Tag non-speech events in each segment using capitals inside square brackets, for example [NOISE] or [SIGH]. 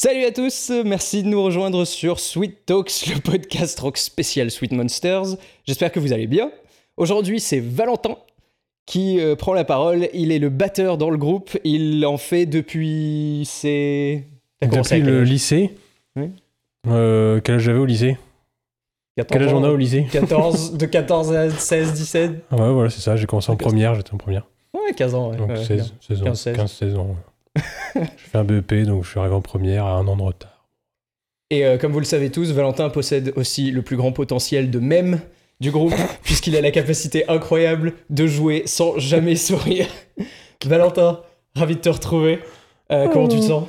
Salut à tous, merci de nous rejoindre sur Sweet Talks, le podcast rock spécial Sweet Monsters. J'espère que vous allez bien. Aujourd'hui, c'est Valentin qui euh, prend la parole. Il est le batteur dans le groupe. Il en fait depuis ses. T'as Depuis le lycée. Oui. Euh, quel âge j'avais au lycée 14 Quel âge on a ans, au lycée 14, [LAUGHS] de 14 à 16, 17 Ah Ouais, voilà, c'est ça. J'ai commencé en D'accord. première, j'étais en première. Ouais, 15 ans. Ouais, Donc ouais, 16, 16 ans. 15, 16. 15, 16 ans. ouais. J'ai fait un BEP, donc je suis arrivé en première à un an de retard. Et euh, comme vous le savez tous, Valentin possède aussi le plus grand potentiel de mème du groupe, [LAUGHS] puisqu'il a la capacité incroyable de jouer sans jamais [LAUGHS] sourire. Valentin, ravi de te retrouver. Euh, comment tu te sens?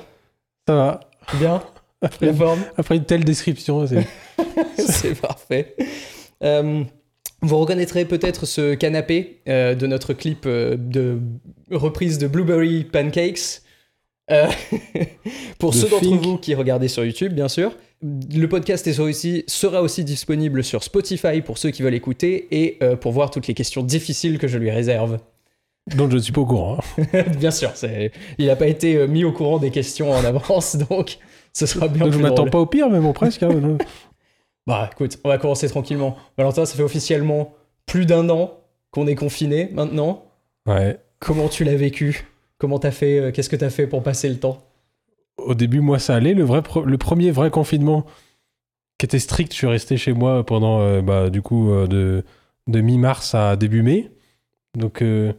Ça va. Bien? Après, La forme? après une telle description, c'est... [LAUGHS] C'est parfait. Euh, vous reconnaîtrez peut-être ce canapé euh, de notre clip euh, de reprise de Blueberry Pancakes. Euh, [LAUGHS] pour ceux d'entre vous qui regardez sur YouTube, bien sûr. Le podcast est aussi, sera aussi disponible sur Spotify pour ceux qui veulent écouter et euh, pour voir toutes les questions difficiles que je lui réserve. Donc je ne suis pas au courant. hein. [LAUGHS] bien sûr, il n'a pas été euh, mis au courant des questions en avance, [LAUGHS] donc ce sera bien Donc je plus m'attends drôle. pas au pire, mais bon, presque. hein. Bah écoute, on va commencer tranquillement. Valentin, ça fait officiellement plus d'un an qu'on est confiné maintenant. ouais. Comment tu l'as vécu? Comment t'as fait euh, Qu'est-ce que t'as fait pour passer le temps? Au début, moi, ça allait. Le, vrai le premier vrai confinement qui était strict, je suis resté chez moi pendant, euh, bah, du coup, euh, de, de mi-mars à début mai. Donc, euh,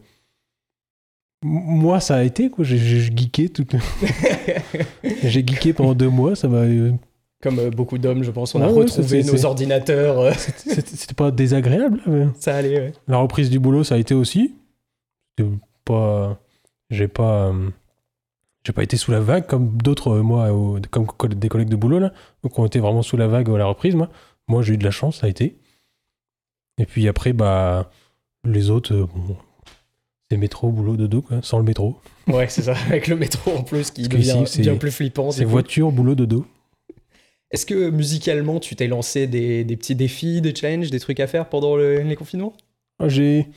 moi, ça a été, quoi. J'ai geeké tout. [LAUGHS] J'ai geeké pendant deux mois, ça m'a. Comme beaucoup d'hommes, je pense, on a Ouais, retrouvé nos ordinateurs. [LAUGHS] C'était pas désagréable. mais ça allait, ouais. La reprise du boulot, ça a été aussi. C'était Pas, j'ai pas, euh, j'ai pas été sous la vague comme d'autres, euh, moi, au- comme co- des collègues de boulot là, donc ont été vraiment sous la vague à la reprise. Moi, moi, j'ai eu de la chance, ça a été. Et puis après, bah, les autres, euh, bon, c'est métro, boulot, dodo, quoi, sans le métro. Ouais, c'est ça, avec le métro en plus qui devient bien plus flippant. C'est voiture, boulot, dodo. Est-ce que musicalement, tu t'es lancé des, des petits défis, des challenges, des trucs à faire pendant le- les confinements? Ah, J'ai.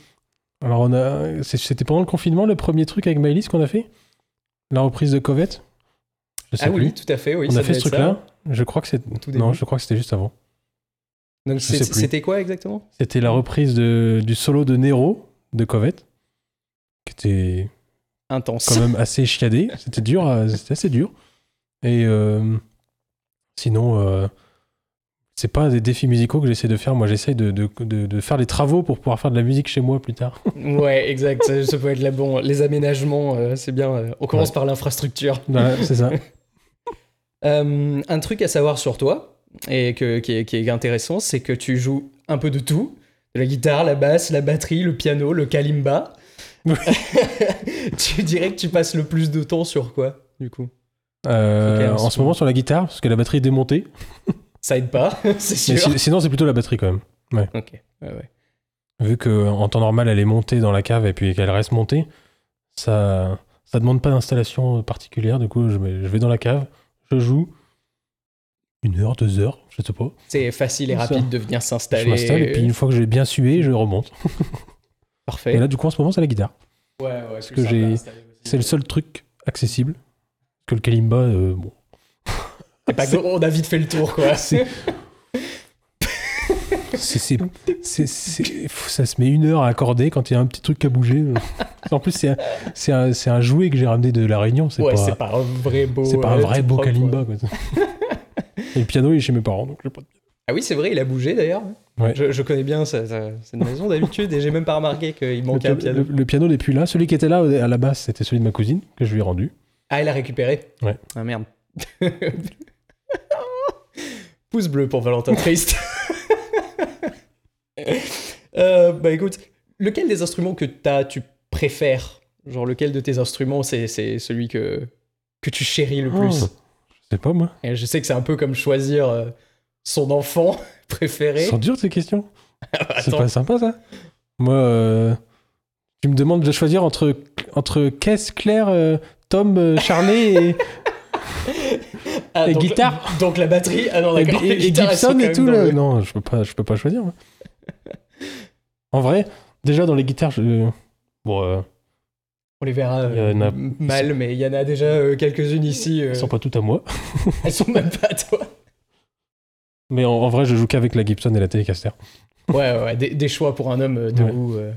Alors, on a. C'était pendant le confinement, le premier truc avec Maëlys qu'on a fait? La reprise de Covette Ah plus. oui, tout à fait, oui. on ça a fait ce truc-là. Je crois que tout Non, je crois que c'était juste avant. Donc c'était quoi exactement? C'était la reprise de, du solo de Nero de Covette, qui était Intense. quand même assez chiadé. C'était dur, à- c'était assez dur. Et euh, sinon, euh, c'est pas des défis musicaux que j'essaie de faire. Moi, j'essaie de, de, de- de faire les travaux pour pouvoir faire de la musique chez moi plus tard. [LAUGHS] Ouais, exact. ça, ça peut être la bon. Les aménagements, euh, c'est bien. euh, on commence Ouais. par l'infrastructure. Voilà, c'est ça. [LAUGHS] Euh, un truc à savoir sur toi, et que, qui, est, qui est intéressant, c'est que tu joues un peu de tout. De la guitare, la basse, la batterie, le piano, le kalimba. Oui. [LAUGHS] tu dirais que tu passes le plus de temps sur quoi, du coup? En ce moment, sur la guitare, parce que la batterie est démontée. Ça aide pas, [LAUGHS] c'est sûr. si- sinon, c'est plutôt la batterie quand même. Ok, ouais, ouais. Vu que en temps normal, elle est montée dans la cave et puis qu'elle reste montée, ça ça demande pas d'installation particulière. Du coup, je, vais- je vais dans la cave, je joue une heure, deux heures, je sais pas. C'est facile et Ça. rapide de venir Je s'installer. m'installe et puis une fois que j'ai bien sué, je remonte. [LAUGHS] Parfait. Et là, du coup, en ce moment, c'est la guitare. ouais, ouais, parce que j'ai- C'est le seul truc accessible. Parce que le kalimba, euh, bon. C'est pas que- on a vite fait le tour, quoi. [LAUGHS] C'est. c'est- c'est- c'est- c'est- ça se met une heure à accorder quand il y a un petit truc à bouger. En plus, c'est un, c'est un, c'est un jouet que j'ai ramené de La Réunion. C'est ouais, pas, c'est pas un vrai beau. c'est pas un euh, vrai tout beau propre, kalimba. ouais. quoi. Et le piano, il est chez mes parents. Donc j'ai pas de- Ah oui, c'est vrai, il a bougé d'ailleurs. Ouais. Je, je connais bien sa- sa- cette maison d'habitude et j'ai même pas remarqué qu'il le, manquait un pi- piano. le- le piano n'est plus là. Celui qui était là à la base, c'était celui de ma cousine que je lui ai rendu. Ah, il a récupéré Ouais. Ah merde. [LAUGHS] Pouce bleu pour Valentin Triste. [LAUGHS] Euh, bah écoute, lequel des instruments que t'as, tu préfères? Genre lequel de tes instruments c'est, c'est celui que, que tu chéris le plus? Oh, je sais pas moi. Et Je sais que c'est un peu comme choisir euh, son enfant [LAUGHS] préféré. Sont dures ces questions. [LAUGHS] C'est Attends. pas sympa ça. Moi, euh, tu me demandes de choisir entre, entre Caisse, Claire, Tom, Charlet et, Ah, donc- guitare. Donc la batterie Ah non, et, et- Gibson et tout. le- Non, je peux pas, je peux pas choisir. En vrai, déjà dans les guitares, je... bon, euh, On les verra euh, a- mal, mais il y en a déjà euh, quelques-unes ici. Elles sont pas toutes à moi. [LAUGHS] elles sont même pas à toi. Mais en, en vrai, je joue qu'avec la Gibson et la Telecaster. Ouais, ouais, des, des choix pour un homme de Ouais.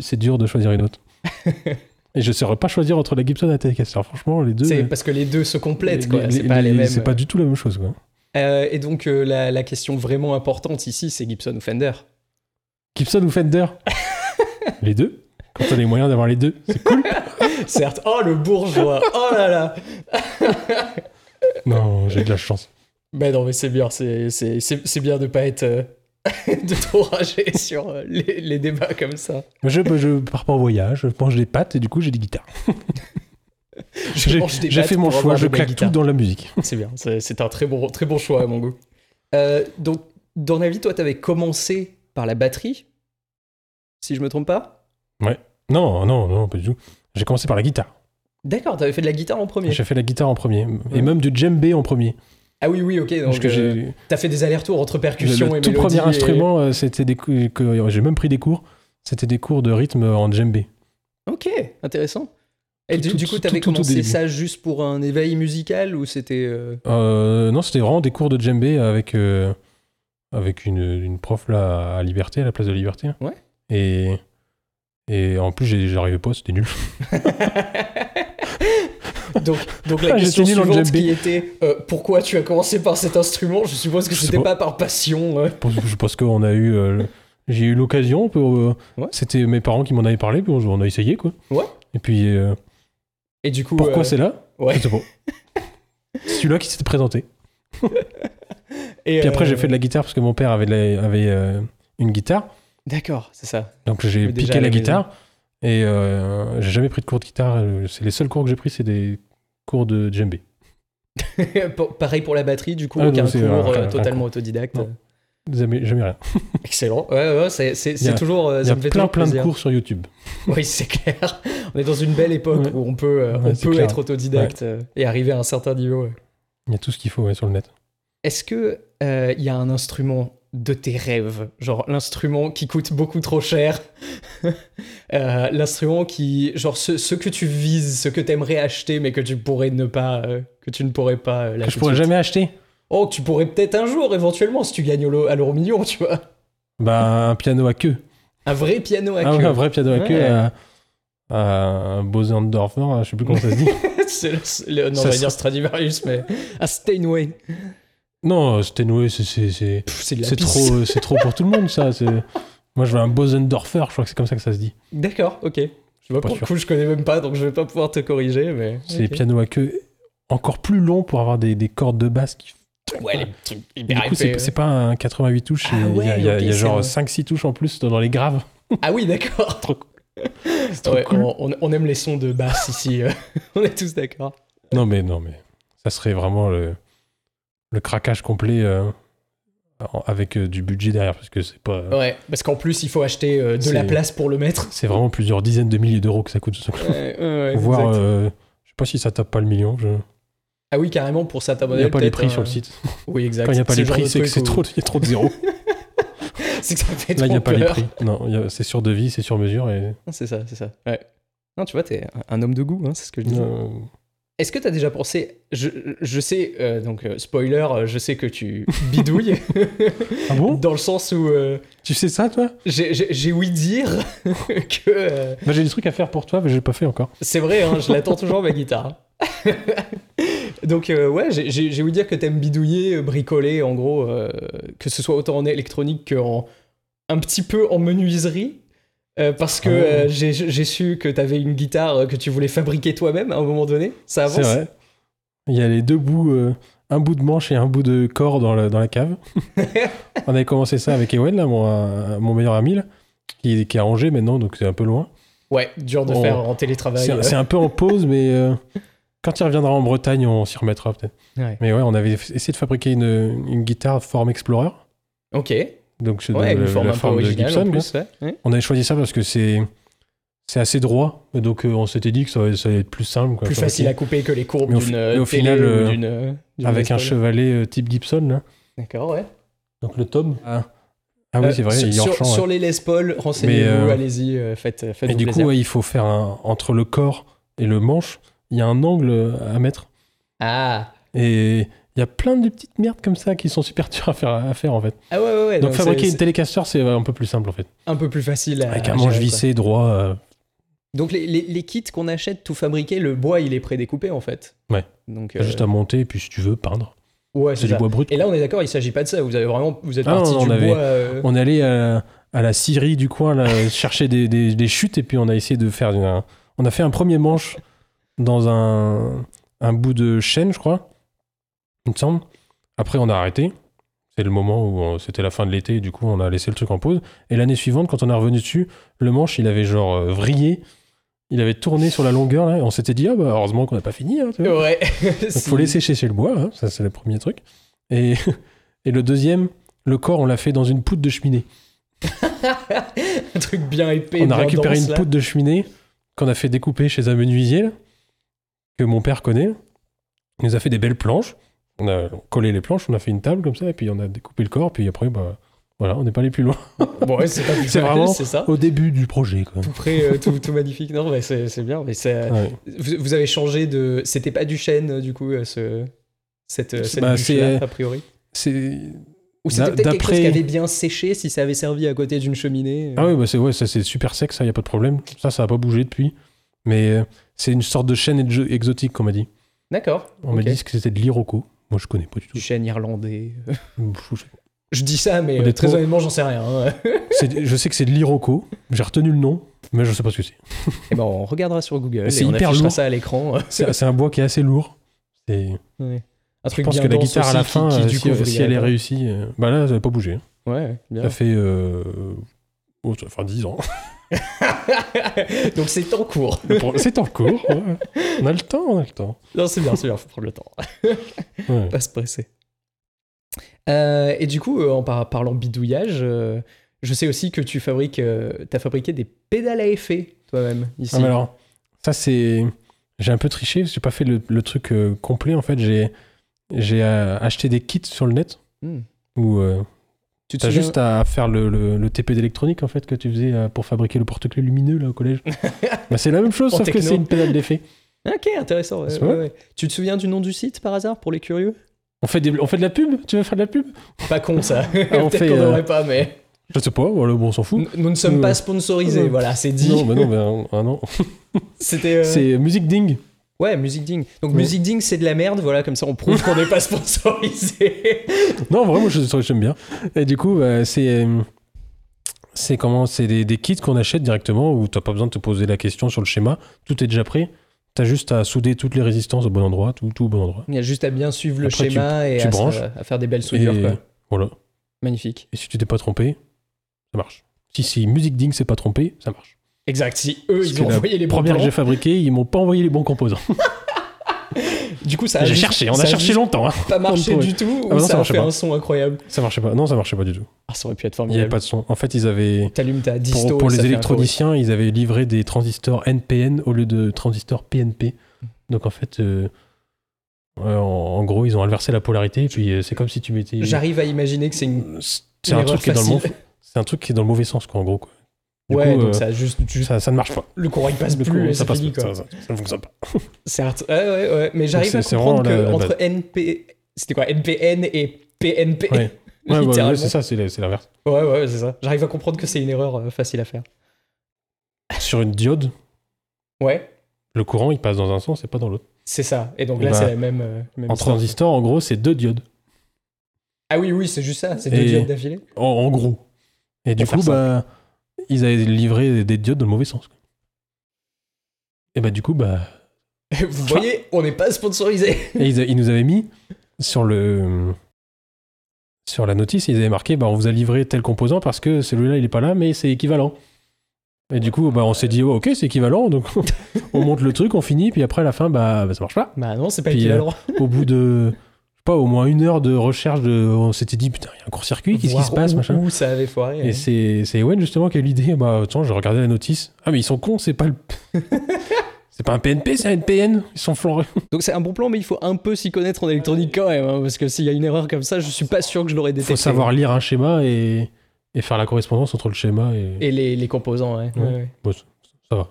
c'est dur de choisir une autre. [LAUGHS] et je ne saurais pas choisir entre la Gibson et la Telecaster. Franchement, les deux. C'est euh, parce que les deux se complètent, les- quoi. C'est pas les, les- mêmes. C'est pas du tout la même chose, quoi. Euh, et donc, euh, la, la question vraiment importante ici, c'est Gibson ou Fender. Gibson ou Fender? [LAUGHS] Les deux Quand on a les moyens d'avoir les deux, c'est cool. [LAUGHS] Certes. Oh, le bourgeois. Oh là là. non, j'ai de la chance. Ben non, mais c'est bien. C'est bien de pas être. [LAUGHS] de trop rager sur euh, les, les débats comme ça. Je, je pars pas en voyage, je mange des pâtes et du coup j'ai des guitares. [LAUGHS] J'ai fait mon choix, je de claque tout dans la musique. [LAUGHS] C'est bien, c'est un très bon, très bon choix à mon goût. Euh, donc, dans la vie, toi, t'avais commencé par la batterie, si je me trompe pas? Non, non, non, pas du tout. J'ai commencé par la guitare. D'accord, t'avais fait de la guitare en premier. J'ai fait la guitare en premier. Ouais. Et même du djembé en premier. Ah oui, oui, ok. Donc, que euh, t'as fait des allers-retours entre percussion et tout mélodie. premier et- instrument, euh, c'était des que j'ai même pris des cours. C'était des cours de rythme en djembé. Ok, intéressant. Et Tout- du, tout- du coup, t'avais commencé ça juste pour un éveil musical ou c'était. euh, Euh, non, c'était vraiment des cours de djembé avec avec une, une prof là à Liberté, à la place de Liberté. Ouais. Et et en plus, j'ai- j'arrivais pas, c'était nul. [LAUGHS] donc, donc la Ah, question suivante qui était euh, pourquoi tu as commencé par cet instrument? Je suppose que c'était pas. pas par passion. euh. Je pense qu'on a eu, euh, j'ai eu l'occasion. euh, Ouais. C'était mes parents qui m'en avaient parlé, puis on, a essayé quoi. Ouais. Et puis Et du coup. pourquoi c'est là? Ouais. [LAUGHS] Celui-là qui s'était présenté. Et, Puis après, j'ai fait de la guitare parce que mon père avait, la- avait une guitare. D'accord, c'est ça. Donc j'ai piqué la guitare. Et euh, j'ai jamais pris de cours de guitare. C'est les seuls cours que j'ai pris, c'est des cours de djembé. [LAUGHS] Pareil pour la batterie, du coup, Ah, aucun cours un- euh, un totalement autodidacte. Non. Jamais, jamais rien. [LAUGHS] Excellent. Ouais, ouais, c'est, toujours. euh, Il y a me fait plein, plein de cours sur YouTube. [LAUGHS] Oui, c'est clair. On est dans une belle époque Ouais. où on peut, euh, Ouais, on peut clair. être autodidacte et arriver à un certain niveau. Il y a tout ce qu'il faut sur le net. Est-ce que euh, il y a un instrument de tes rêves, genre l'instrument qui coûte beaucoup trop cher, Euh, l'instrument qui, genre ce, ce que tu vises, ce que t'aimerais acheter mais que tu pourrais ne pas, euh, que tu ne pourrais pas. euh, là, Que je pourrais suite. jamais acheter. Oh, tu pourrais peut-être un jour, éventuellement, si tu gagnes au à l'euro million, tu vois. Bah, un piano à queue. Un vrai piano à Ah ouais, queue. un vrai piano à queue Ouais. à, à un Bosendorfer, hein, je sais plus comment ça se dit. [LAUGHS] c'est le, le- non, Ça on va sera- dire Stradivarius, mais un Steinway. non, Steinway, c'est- c'est c'est- trop, c'est trop pour tout le monde, ça. [LAUGHS] Moi, je veux un Bosendorfer, je crois que c'est comme ça que ça se dit. D'accord, ok. Je vois Pas pour le coup, je connais même pas, donc je vais pas pouvoir te corriger, mais. C'est des ok. pianos à queue encore plus longs pour avoir des, des cordes de basse qui Ouais, les hyper du coup, c'est pas un 88 touches, Ah il y a, y y genre un- 5-6 touches en plus dans les graves. [LAUGHS] Ah oui, d'accord. Trop, c'est trop Ouais, cool. on, aime les sons de basse ici, euh, [LAUGHS] on est tous d'accord. Non, mais non, mais ça serait vraiment le, le craquage complet euh, avec euh, du budget derrière, parce que c'est pas. Ouais, parce qu'en plus, il faut acheter euh, de la place pour le mettre. C'est vraiment plusieurs dizaines de milliers d'euros que ça coûte. [LAUGHS] Ouais, ouais, exact. euh, je sais pas si ça tape pas le million. Je... Ah oui, carrément, pour certains Il n'y [LAUGHS] a pas les prix sur le site. Oui, exact. Quand il n'y a pas les prix, c'est que c'est trop, il y a trop de zéros. [LAUGHS] c'est que ça fait Là, il n'y a pas les prix. Non, c'est sur devis, c'est sur mesure. Et... C'est ça, c'est ça. Ouais. Non, tu vois, t'es un, homme de goût, hein, c'est ce que je disais. Est-ce que t'as déjà pensé. Je, je sais, euh, donc, euh, spoiler, euh, je sais que tu bidouilles. Ah bon? Dans le sens où Tu sais ça, toi? j'ai- ouï dire [LAUGHS] que. bah, J'ai des trucs à faire pour toi, mais je l'ai pas fait encore. c'est vrai, hein, je l'attends toujours, ma guitare. [LAUGHS] donc, ouais, j'ai- ouï dire que t'aimes bidouiller, bricoler, en gros, que ce soit autant en électronique qu'en. un petit peu en menuiserie. Euh, parce que Ah. euh, j'ai su que t'avais une guitare euh, que tu voulais fabriquer toi-même à un moment donné. Ça avance C'est vrai. Il y a les deux bouts, euh, un bout de manche et un bout de corps dans, la- dans la cave. [LAUGHS] On avait commencé ça avec Ewen, là, mon, mon meilleur ami, là, qui, qui est à Angers maintenant, donc c'est un peu loin. Ouais, dur de On- faire en télétravail. C'est un peu en pause, mais quand il reviendra en Bretagne, on s'y remettra peut-être. Ouais. Mais ouais, on avait essayé de fabriquer une, une guitare forme Explorer. Ok. Donc c'est Ouais, la- forme forme de Gibson. en plus. ouais. On avait choisi ça parce que c'est c'est assez droit, donc euh, on s'était dit que ça, allait- ça allait être plus simple. quoi, Plus facile à couper que les courbes au d'une au télé final, euh, Avec un chevalet euh, type Gibson. D'accord, ouais. Donc le tome a Ah oui, Euh, c'est vrai, sur, il sur- champ, sur ouais. les Les Paul, renseignez-vous, allez-y, faites, faites Et du plaisir. coup, il faut faire un. Entre le corps et le manche, il y a un angle à mettre. Ah. Et il y a plein de petites merdes comme ça qui sont super dures à faire, à faire en fait. Ah ouais, ouais, ouais. Donc, donc fabriquer une télécaster, c'est un peu plus simple en fait. un peu plus facile à, Avec un manche vissé droit. euh, Donc les, les- les kits qu'on achète tout fabriqués, le bois il est prédécoupé en fait. Ouais. Donc t'as euh, juste à monter, et puis si tu veux, peindre. ouais, C'est du bois brut. Et là on est d'accord, il s'agit pas de ça. Vous avez vraiment, vous êtes Ah parti non, du on avait- bois. euh, On est allé à, à la scierie du coin, là, [LAUGHS] chercher des, des- des chutes, et puis on a essayé de faire. une- on a fait un premier manche dans un, un bout de chêne, je crois, il me semble. Après, on a arrêté. C'est le moment où euh, c'était la fin de l'été, du coup, on a laissé le truc en pause. Et l'année suivante, quand on est revenu dessus, le manche, il avait genre euh, vrillé. Il avait tourné sur la longueur, là, et on s'était dit, ah bah, heureusement qu'on n'a pas fini. hein, tu vois. Ouais. Donc, [LAUGHS] faut laisser sécher le bois, hein, ça c'est le premier truc. Et, [LAUGHS] et le deuxième, le corps, on l'a fait dans une poutre de cheminée. [LAUGHS] un truc bien épais. on a récupéré dense, une là. poutre de cheminée qu'on a fait découper chez un menuisier, là, que mon père connaît. Il nous a fait des belles planches. On a collé les planches, on a fait une table comme ça, et puis on a découpé le corps, puis après, bah, voilà, on n'est pas allé plus loin. [LAUGHS] Bon, ouais, c'est vraiment- [LAUGHS] ça. Au début du projet, quoi. Tout prêt, euh, tout, tout magnifique. Non, mais c'est c'est bien. Mais Ouais. vous, vous avez changé de. C'était pas du chêne du coup euh, ce cette euh, cette Bah, bûche-là, a priori? C'est. Ou c'était peut-être quelque chose qui avait bien séché si ça avait servi à côté d'une cheminée. Ah oui, bah c'est ouais, ça c'est super sec, ça, y a pas de problème. Ça, ça a pas bougé depuis. Mais euh, c'est une sorte de chêne exo- exotique, qu'on m'a dit. D'accord. On m'a dit que c'était de l'iroko. Moi, je connais pas du tout. Du chêne irlandais. Je. Je dis ça, mais euh, très honnêtement, j'en sais rien. hein. [LAUGHS] Je sais que c'est de l'iroko. J'ai retenu le nom, mais je sais pas ce que c'est. Et ben, on regardera sur Google. C'est et on hyper lourd. ça à l'écran. C'est un bois qui est assez lourd. C'est- Ouais. Un Je truc pense bien que la guitare à la fin, qui- qui, euh, du si, coup, vrille si elle est réussie, euh, bah là, ça n'a pas bougé. Ouais, bien. Ça fait euh, faire 10 ans. [LAUGHS] Donc c'est en cours. C'est en cours. ouais. On a le temps, on a le temps. Non, c'est bien, c'est bien, faut prendre le temps. [LAUGHS] Ouais. Pas se presser. Euh, et du coup, euh, en par- parlant bidouillage, euh, je sais aussi que tu fabriques, euh, as fabriqué des pédales à effet toi-même ici. Ah, alors, ça c'est. J'ai un peu triché, j'ai pas fait le, le truc complet en fait. J'ai j'ai acheté des kits sur le net où euh, Tu te souviens- juste à faire le, le, le TP d'électronique en fait que tu faisais euh, pour fabriquer le porte-clés lumineux là au collège. [LAUGHS] bah, c'est la même chose, En sauf que c'est une pédale d'effet. Ok, intéressant. ouais. Tu te souviens du nom du site par hasard pour les curieux? On fait, des, on fait de la pub? Tu veux faire de la pub? Pas con ça. [LAUGHS] [LAUGHS] Ah, on Peut-être fait, qu'on euh, pas, mais Je sais pas, voilà, bon, on s'en fout. nous, nous ne sommes Euh, pas sponsorisés. euh, voilà, c'est dit. Non, bah non, bah, ah non. C'était. euh, C'est Music Ding. Ouais, Music Ding. Donc. Music Ding, c'est de la merde. Voilà, comme ça, on prouve qu'on n'est pas [LAUGHS] sponsorisé. Non, vraiment, je- j'aime bien. Et du coup, c'est. euh, C'est comment? C'est des, des kits qu'on achète directement où t'as pas besoin de te poser la question sur le schéma. Tout est déjà prêt. T'as juste à souder toutes les résistances au bon endroit, tout, tout au bon endroit. Il y a juste à bien suivre le Après, tu- schéma et tu à, branches. à faire des belles soudures. Et Quoi. voilà. Magnifique. Et si tu t'es pas trompé, ça marche. Si, si Music Ding s'est pas trompé, ça marche. Exact. Si eux, Parce ils ont envoyé les bons première que j'ai fabriquée, ils m'ont pas envoyé les bons composants. [LAUGHS] du coup, ça a J'ai cherché, on a cherché longtemps. hein. pas marché du tout ou Ah non, ça, ça a fait pas. un son incroyable Ça marchait pas. Non, ça marchait pas du tout. Ah, ça aurait pu être Il n'y avait formidable. pas de son. En fait, ils avaient. T'allumes ta disto Pour, pour les électroniciens, ils avaient livré des transistors NPN au lieu de transistors PNP. Donc en fait, euh, ouais, en, en gros, ils ont inversé la polarité. Et puis euh, c'est comme si tu mettais. J'arrive à imaginer que c'est une. C'est un truc qui est dans le mauvais. C'est un truc qui est dans le mauvais sens, quoi, en gros. Quoi. Du ouais, coup, donc euh, ça a juste, juste- Ça, ça ne marche pas. le courant il passe Le plus coup, et ça passe fini pas, quoi. ça, ça- ça ne fonctionne pas. [LAUGHS] Certes, ouais, ouais, ouais. Mais j'arrive à comprendre que la- la entre NP, c'était quoi? NPN et PNP. [LAUGHS] Ouais. Ouais, ouais, c'est ça, c'est l'inverse. Ouais, ouais, c'est ça. J'arrive à comprendre que c'est une erreur euh, facile à faire. Sur une diode, Ouais, le courant il passe dans un sens et pas dans l'autre. c'est ça. Et donc Et là, bah, c'est la même. euh, même En histoire. transistor, en gros, c'est deux diodes. Ah oui, oui, c'est juste ça. C'est deux diodes d'affilée. En, gros. Et du coup, bah, ils avaient livré des diodes dans le mauvais sens. Et bah, du coup, bah, Vous voyez, on n'est pas sponsorisé. et ils, a- ils nous avaient mis sur le. Sur la notice, ils avaient marqué bah, on vous a livré tel composant parce que celui-là il est pas là, mais c'est équivalent. Et du coup, bah, on s'est dit oh, ok, c'est équivalent, donc [LAUGHS] on monte le truc, on finit, puis après à la fin, bah, bah, ça marche pas. Bah non, c'est pas Puis, équivalent. Au bout de, pas, au moins une heure de recherche, de, on s'était dit putain, il y a un court-circuit, qu'est-ce qui se passe, où, machin. Où ça avait foiré. Et hein. c'est Ewen justement qui a eu l'idée. Bah, attends, j'ai regardé la notice. Ah, mais ils sont cons, c'est pas le. [LAUGHS] c'est pas un PNP, c'est un NPN. Ils sont flanrés. Donc c'est un bon plan, mais il faut un peu s'y connaître en électronique quand même. hein, parce que s'il y a une erreur comme ça, je suis pas sûr que je l'aurais Il détecté. faut savoir lire un schéma et, et faire la correspondance entre le schéma et. Et les, les composants, ouais. Ouais. ouais, ouais. Bon, ça, ça va.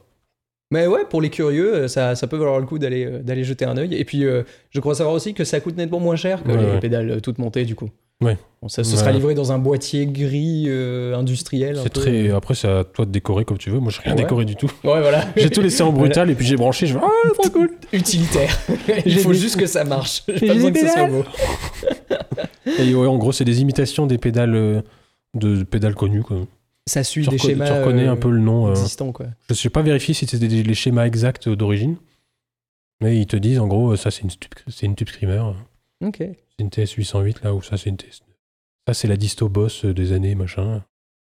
Mais ouais, pour les curieux, euh, ça, ça peut valoir le coup d'aller euh, d'aller jeter un œil. Et puis, euh, je crois savoir aussi que ça coûte nettement moins cher que Ouais, les ouais. pédales toutes montées, du coup. Ouais. Bon, ça, ce Ouais. sera livré dans un boîtier gris euh, industriel. un C'est peu. très. Après, c'est à toi de décorer comme tu veux. Moi, j'ai rien Ouais. décoré du tout. Ouais, voilà. [LAUGHS] J'ai tout laissé en brutal et puis j'ai branché. Je fais Ah, trop cool [LAUGHS] Utilitaire. [LAUGHS] Il J'ai faut des- juste que ça marche. J'ai J'ai pas besoin que ce soit pédales. beau. Et ouais, en gros, c'est des imitations des pédales, euh, de pédales connues. Quoi. Ça suit Tu, des schémas tu reconnais euh, un peu le nom. euh. quoi. Je sais pas vérifier si c'était des- les schémas exacts d'origine. Mais ils te disent, en gros, ça c'est une, une tube screamer. Ok. C'est une TS 808 là, ou ça c'est une TS. Ça c'est la disto boss euh, des années, machin.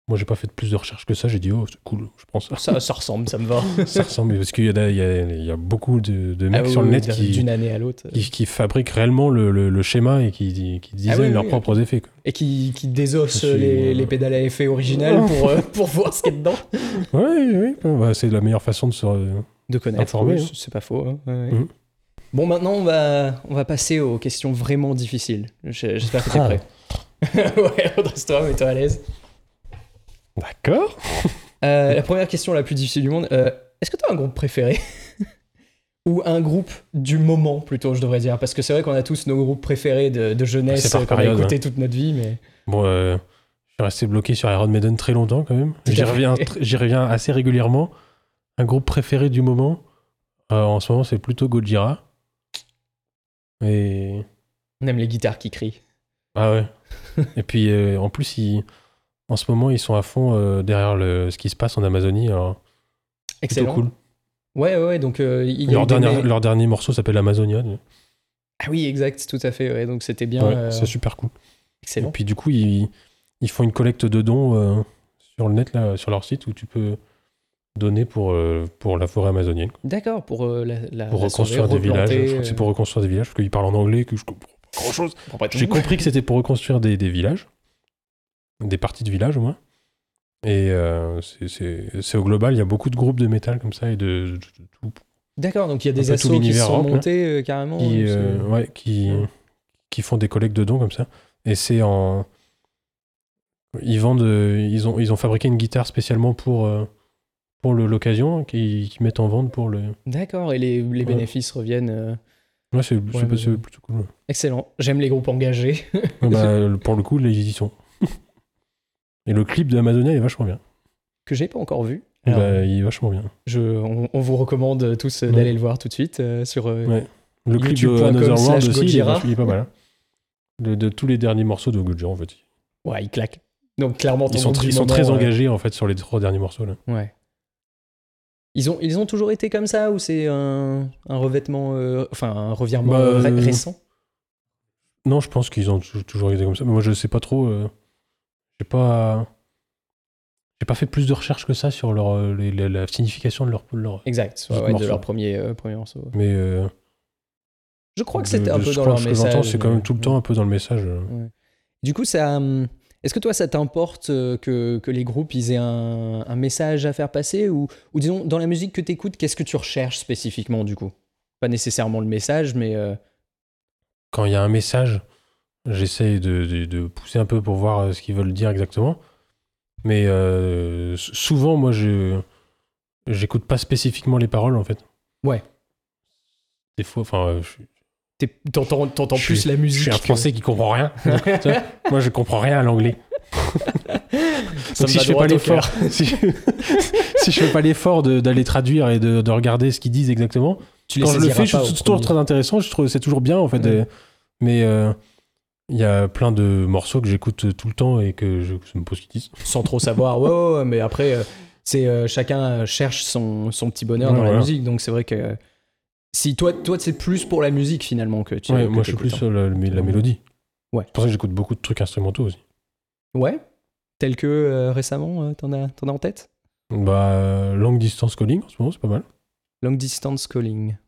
Moi j'ai pas fait plus de recherches que ça, j'ai dit, oh c'est cool, je prends ça. Ça, ça ressemble, ça me va. [LAUGHS] ça ressemble, parce qu'il y, a- y y beaucoup de, de mecs Ah oui, sur le oui, net qui, D'une année à l'autre. qui, qui fabriquent réellement le, le- le schéma et qui, qui Ah oui, leurs oui, propres effets. quoi. Et qui, qui désosse Je suis, les, euh, les pédales à effet originales pour, euh, [LAUGHS] pour voir ce qu'il y a dedans. Ouais, oui, bah, c'est la meilleure façon de se. De connaître, oui, hein. c'est pas faux. hein. Ouais. Mhm. Bon, maintenant, on va, on va passer aux questions vraiment difficiles. Je- J'espère que t'es Ah. prêt. [LAUGHS] ouais, redresse-toi, mets-toi à l'aise. D'accord. Euh, la première question la plus difficile du monde. euh, Est-ce que tu as un groupe préféré [LAUGHS] Ou un groupe du moment, plutôt, je devrais dire? Parce que c'est vrai qu'on a tous nos groupes préférés de, de jeunesse euh, qu'on a écouté toute notre vie. Mais... Bon, euh, je suis resté bloqué sur Iron Maiden très longtemps quand même. J'y reviens, j'y reviens assez régulièrement. Un groupe préféré du moment, en ce moment, c'est plutôt Gojira. Et. On aime les guitares qui crient. Ah ouais. Et puis, en plus, ils- en ce moment, ils sont à fond euh, derrière le... ce qui se passe en Amazonie. Alors, plutôt Excellent. cool. Ouais, ouais, donc euh, il y a Leur, des dernier, leur morceau s'appelle Amazonia. Ah oui, exact, tout à fait. ouais, donc c'était bien. Ouais, euh, C'est super cool. excellent. Et puis, du coup, ils, ils font une collecte de dons euh, sur le net, là, sur leur site, où tu peux donner pour, euh, pour la forêt amazonienne. D'accord, pour euh, la, la- pour la reconstruire des villages. Je crois que c'est pour reconstruire des villages, parce qu'ils parlent en anglais, que je comprends grand chose. J'ai compris que c'était pour reconstruire des, des villages, des parties de villages au moins. Et euh, c'est- au global, il y a beaucoup de groupes de métal comme ça et de, tout D'accord, donc il y a des assos qui sont rock, là. montés euh, carrément. qui, euh, ouais, qui, Ouais. qui font des collectes de dons comme ça. Et c'est en. Ils vendent. Ils ont, ils ont fabriqué une guitare spécialement pour, euh, pour l'occasion, qui, qui mettent en vente pour le. D'accord, et les, les bénéfices reviennent. Ouais, c'est Ouais, plutôt cool. Excellent. J'aime les groupes engagés. Bah, [LAUGHS] pour le coup, les y sont. Et le clip de Amazonia est vachement bien. que j'ai pas encore vu. Alors, Bah, il est vachement bien. je, on, on vous recommande tous euh, Ouais. d'aller le voir tout de suite euh, sur. euh, Ouais. Le clip de Another World aussi, il est, il est pas mal. hein. De, de tous les derniers morceaux de Gojira, en fait. Ouais, ils claquent. Donc clairement, Ils sont, ils moment, très euh, engagés, en fait, sur les trois derniers morceaux. Là. Ouais. Ils ont, ils ont toujours été comme ça ou c'est un, un revêtement, euh, enfin un revirement Bah, ré- récent? Non, je pense qu'ils ont tou- toujours été comme ça. Mais moi, je sais pas trop. J'ai pas. J'ai pas fait plus de recherches que ça sur leur, euh, les- la, la signification de leur. leur... Exact, ouais, ouais, de leur premier, euh, premier morceau. Mais. euh, Je crois que c'était un peu dans leur ce message. c'est quand même tout le temps un peu dans le message. euh. Du coup, ça, hum, est-ce que toi, ça t'importe que, que les groupes ils aient un, un message à faire passer ou, ou disons, dans la musique que tu écoutes, qu'est-ce que tu recherches spécifiquement du coup? Pas nécessairement le message, mais euh, Quand il y a un message, j'essaye de, de- de pousser un peu pour voir euh, ce qu'ils veulent dire exactement. Mais euh, souvent, moi, je j'écoute pas spécifiquement les paroles, en fait. Ouais. Des fois, enfin, je, t'entends, Je plus suis- la je musique. suis un que- Français qui comprend rien. [LAUGHS] Moi, je comprends rien à l'anglais. Donc, [LAUGHS] si je fais pas l'effort, si, si je fais pas l'effort de- d'aller traduire et de, de regarder ce qu'ils disent exactement, Tu quand je le fais, je trouve toujours très intéressant. Je trouve c'est toujours bien en fait. Ouais. euh, mais euh, il y a plein de morceaux que j'écoute tout le temps et que je, je me pose qu'ils disent. sans trop savoir. Ouais, ouais, ouais, mais après, euh, c'est euh, chacun cherche son, son petit bonheur Ouais, dans la voilà. musique, donc c'est vrai que si toi, toi, c'est plus pour la musique finalement que tu. Ouais, que moi, je suis plus hein. sur la, la mélodie. Ouais. C'est pour ça que j'écoute beaucoup de trucs instrumentaux aussi. Ouais. Tel que euh, récemment, euh, t'en as, t'en as en tête? Bah, euh, long distance calling en ce moment, c'est pas mal. Long distance calling. Je sais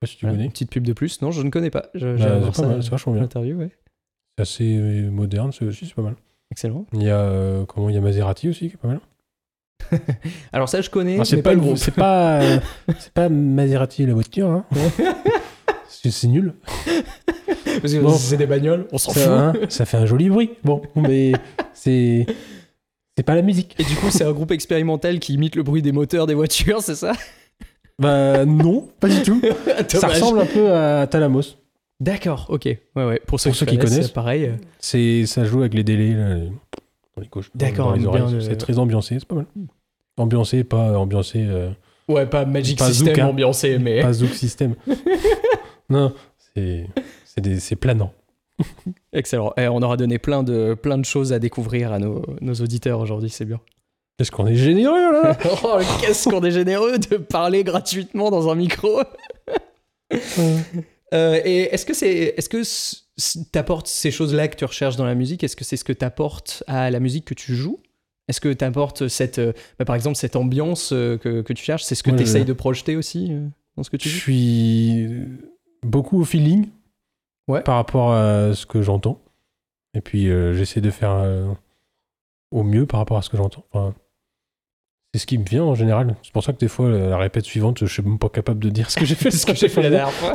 pas si tu connais. une petite pub de plus. Non, je ne connais pas. Je, Bah, c'est pas mal, c'est vachement bien. L'interview, ouais. C'est assez euh, moderne, c'est aussi, c'est pas mal. Excellent. Il y a euh, comment il y a Maserati aussi qui est pas mal. [LAUGHS] Alors ça, je connais, Ah, c'est pas, pas le groupe. c'est pas euh, [LAUGHS] c'est pas Maserati la voiture hein. [LAUGHS] c'est nul. Parce que Bon. c'est des bagnoles, on s'en fout. hein, ça fait un joli bruit. Bon, mais c'est C'est pas la musique. Et du coup, c'est un groupe expérimental qui imite le bruit des moteurs des voitures, c'est ça? Bah non, pas du tout. Ça ressemble un peu à Thalamos. D'accord, ok. Ouais, ouais. Pour ceux, Pour ceux qui connaissent. pareil. euh, C'est, ça joue avec les délais là, les- dans les gauches. dans- D'accord, C'est très ambiancé, c'est pas mal. Ambiancé, pas ambiancé, euh, Ouais, pas Magic Pas System Zouk, hein. ambiancé, mais. pas Zouk System. [LAUGHS] non, c'est, c'est, des- c'est planant. [LAUGHS] Excellent. Eh, on aura donné plein de, plein de choses à découvrir à nos, nos auditeurs aujourd'hui, c'est bien. Qu'est-ce qu'on est généreux là [LAUGHS] oh, qu'est-ce qu'on est généreux de parler gratuitement dans un micro. Euh, et est-ce que c'est, est-ce que t'apportes ces choses-là que tu recherches dans la musique? Est-ce que c'est ce que t'apportes à la musique que tu joues? Est-ce que t'apportes cette, euh, bah, par exemple, cette ambiance euh, que, que tu cherches? C'est ce que Ouais, tu essayes de projeter aussi dans ce que tu Je suis beaucoup au feeling Ouais. par rapport à ce que j'entends. Et puis euh, j'essaie de faire euh, au mieux par rapport à ce que j'entends. Enfin, c'est ce qui me vient en général. C'est pour ça que des fois, la répète suivante, je suis même pas capable de dire ce que j'ai fait. ce que j'ai fait la dernière fois.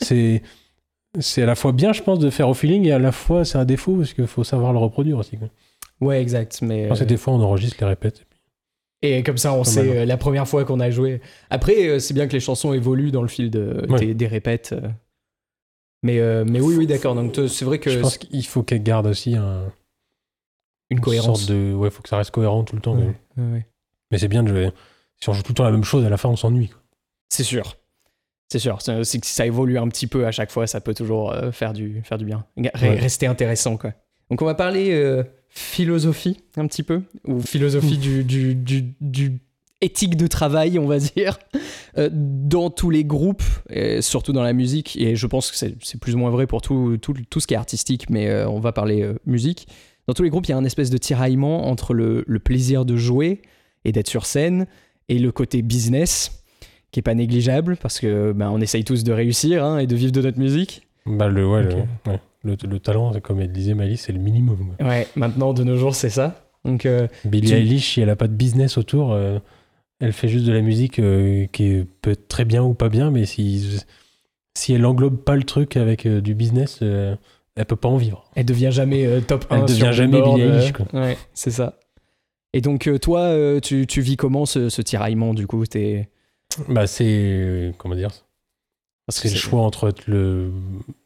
C'est c'est à la fois bien, je pense, de faire au feeling et à la fois c'est un défaut parce qu'il faut savoir le reproduire aussi. quoi. Ouais, exact. Mais Parce que des fois, on enregistre les répètes. Et comme ça, on sait mal. euh, la première fois qu'on a joué. Après, euh, c'est bien que les chansons évoluent dans le fil de, Ouais. des, des répètes. euh. Mais, euh, mais oui, oui, d'accord. Donc, c'est vrai que Je pense qu'il faut qu'elle garde aussi un, une cohérence. sorte de. Ouais, faut que ça reste cohérent tout le temps. ouais. Mais c'est bien de jouer. Si on joue tout le temps la même chose, à la fin, on s'ennuie. C'est sûr. C'est sûr. Si ça évolue un petit peu à chaque fois, ça peut toujours euh, faire, du, faire du bien. Ouais. Rester intéressant, quoi. Donc, on va parler euh, philosophie un petit peu, ou philosophie du, du, du, du éthique de travail, on va dire, euh, dans tous les groupes, et surtout dans la musique. Et je pense que c'est c'est plus ou moins vrai pour tout, tout, tout ce qui est artistique, mais euh, on va parler euh, musique. Dans tous les groupes, il y a un espèce de tiraillement entre le, le plaisir de jouer et d'être sur scène et le côté business qui est pas négligeable parce que ben, on essaye tous de réussir hein, et de vivre de notre musique. Bah, le, ouais, le, ouais. Le, le talent, comme elle disait Malice, c'est le minimum. Ouais, maintenant de nos jours c'est ça. Donc euh, Billie Tu- Eilish, si elle a pas de business autour, euh, elle fait juste de la musique euh, qui peut être très bien ou pas bien, mais si, si elle englobe pas le truc avec du business, elle peut pas en vivre. elle devient jamais top 1 Elle devient sur jamais Billboard, Billie Eilish. Ouais, c'est ça. Et donc euh, toi, euh, tu, tu vis comment ce, ce tiraillement du coup T'es- Bah, c'est. Comment dire Parce C'est le choix entre être le.